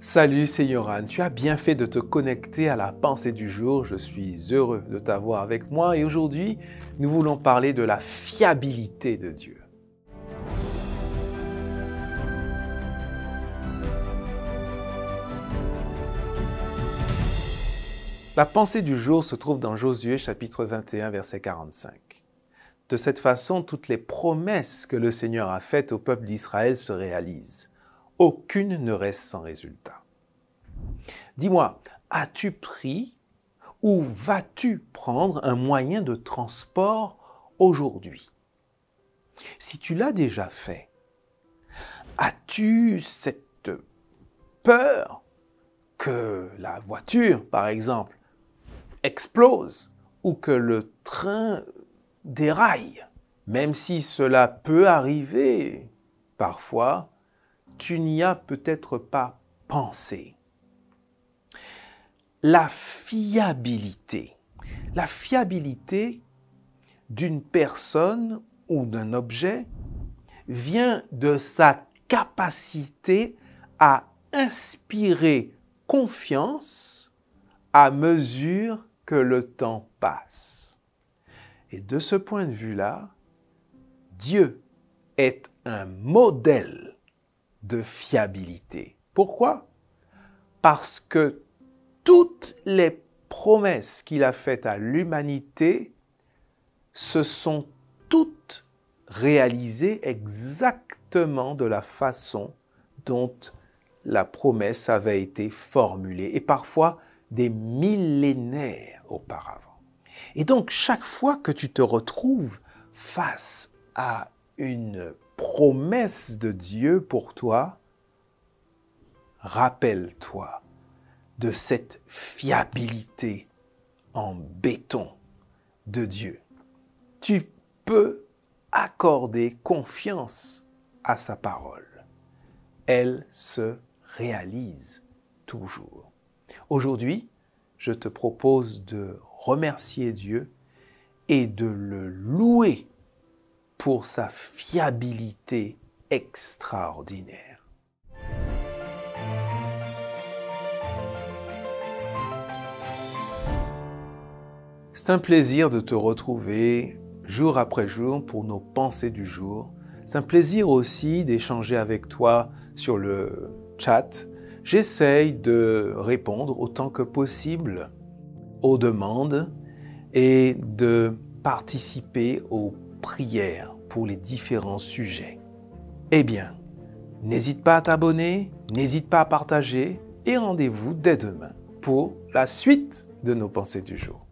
Salut, c'est Yoran. Tu as bien fait de te connecter à la pensée du jour. Je suis heureux de t'avoir avec moi et aujourd'hui, nous voulons parler de la fiabilité de Dieu. La pensée du jour se trouve dans Josué chapitre 21 verset 45. De cette façon, toutes les promesses que le Seigneur a faites au peuple d'Israël se réalisent. Aucune ne reste sans résultat. Dis-moi, as-tu pris ou vas-tu prendre un moyen de transport aujourd'hui? Si tu l'as déjà fait, as-tu cette peur que la voiture, par exemple, explose ou que le train déraille, même si cela peut arriver parfois, tu n'y as peut-être pas pensé. La fiabilité. La fiabilité d'une personne ou d'un objet vient de sa capacité à inspirer confiance à mesure que le temps passe. Et de ce point de vue-là, Dieu est un modèle de fiabilité. Pourquoi? Parce que toutes les promesses qu'il a faites à l'humanité se sont toutes réalisées exactement de la façon dont la promesse avait été formulée. Et parfois, des millénaires auparavant. Et donc chaque fois que tu te retrouves face à une promesse de Dieu pour toi, rappelle-toi de cette fiabilité en béton de Dieu. Tu peux accorder confiance à sa parole. Elle se réalise toujours. Aujourd'hui, je te propose de remercier Dieu et de le louer pour sa fiabilité extraordinaire. C'est un plaisir de te retrouver jour après jour pour nos pensées du jour. C'est un plaisir aussi d'échanger avec toi sur le chat j'essaye de répondre autant que possible aux demandes et de participer aux prières pour les différents sujets. Eh bien, n'hésite pas à t'abonner, n'hésite pas à partager et rendez-vous dès demain pour la suite de nos pensées du jour.